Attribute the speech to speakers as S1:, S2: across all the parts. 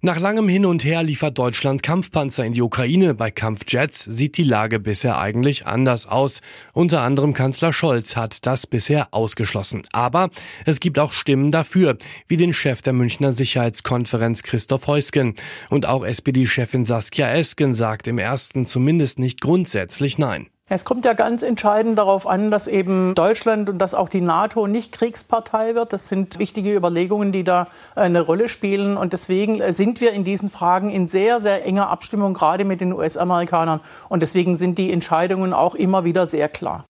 S1: Nach langem Hin und Her liefert Deutschland Kampfpanzer in die Ukraine. Bei Kampfjets sieht die Lage bisher eigentlich anders aus. Unter anderem Kanzler Scholz hat das bisher ausgeschlossen. Aber es gibt auch Stimmen dafür, wie den Chef der Münchner Sicherheitskonferenz Christoph Heusgen. Und auch SPD-Chefin Saskia Esken sagt im ersten zumindest nicht grundsätzlich Nein.
S2: Es kommt ja ganz entscheidend darauf an, dass eben Deutschland und dass auch die NATO nicht Kriegspartei wird. Das sind wichtige Überlegungen, die da eine Rolle spielen. Und deswegen sind wir in diesen Fragen in sehr, sehr enger Abstimmung, gerade mit den US-Amerikanern. Und deswegen sind die Entscheidungen auch immer wieder sehr klar.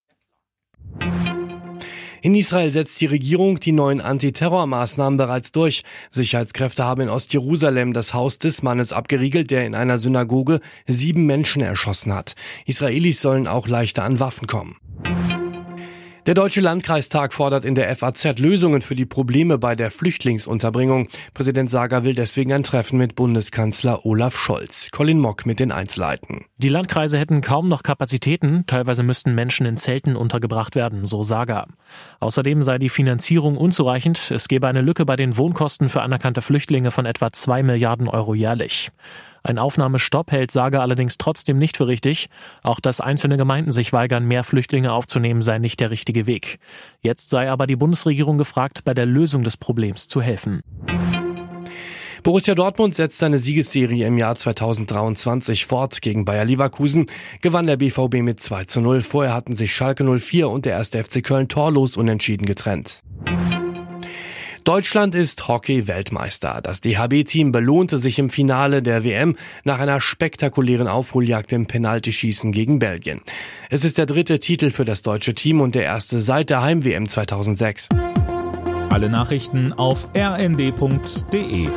S1: In Israel setzt die Regierung die neuen Antiterrormaßnahmen bereits durch. Sicherheitskräfte haben in Ostjerusalem das Haus des Mannes abgeriegelt, der in einer Synagoge sieben Menschen erschossen hat. Israelis sollen auch leichter an Waffen kommen. Der Deutsche Landkreistag fordert in der FAZ Lösungen für die Probleme bei der Flüchtlingsunterbringung. Präsident Sager will deswegen ein Treffen mit Bundeskanzler Olaf Scholz. Colin Mock mit den Einzelheiten.
S3: Die Landkreise hätten kaum noch Kapazitäten, teilweise müssten Menschen in Zelten untergebracht werden, so Sager. Außerdem sei die Finanzierung unzureichend, es gebe eine Lücke bei den Wohnkosten für anerkannte Flüchtlinge von etwa zwei Milliarden Euro jährlich. Ein Aufnahmestopp hält Sager allerdings trotzdem nicht für richtig. Auch dass einzelne Gemeinden sich weigern, mehr Flüchtlinge aufzunehmen, sei nicht der richtige Weg. Jetzt sei aber die Bundesregierung gefragt, bei der Lösung des Problems zu helfen.
S1: Borussia Dortmund setzt seine Siegesserie im Jahr 2023 fort. Gegen Bayer Leverkusen gewann der BVB mit 2 zu 0. Vorher hatten sich Schalke 04 und der 1. FC Köln torlos unentschieden getrennt. Deutschland ist Hockey-Weltmeister. Das DHB-Team belohnte sich im Finale der WM nach einer spektakulären Aufholjagd im Penaltyschießen gegen Belgien. Es ist der dritte Titel für das deutsche Team und der erste seit der Heim-WM 2006.
S4: Alle Nachrichten auf rnd.de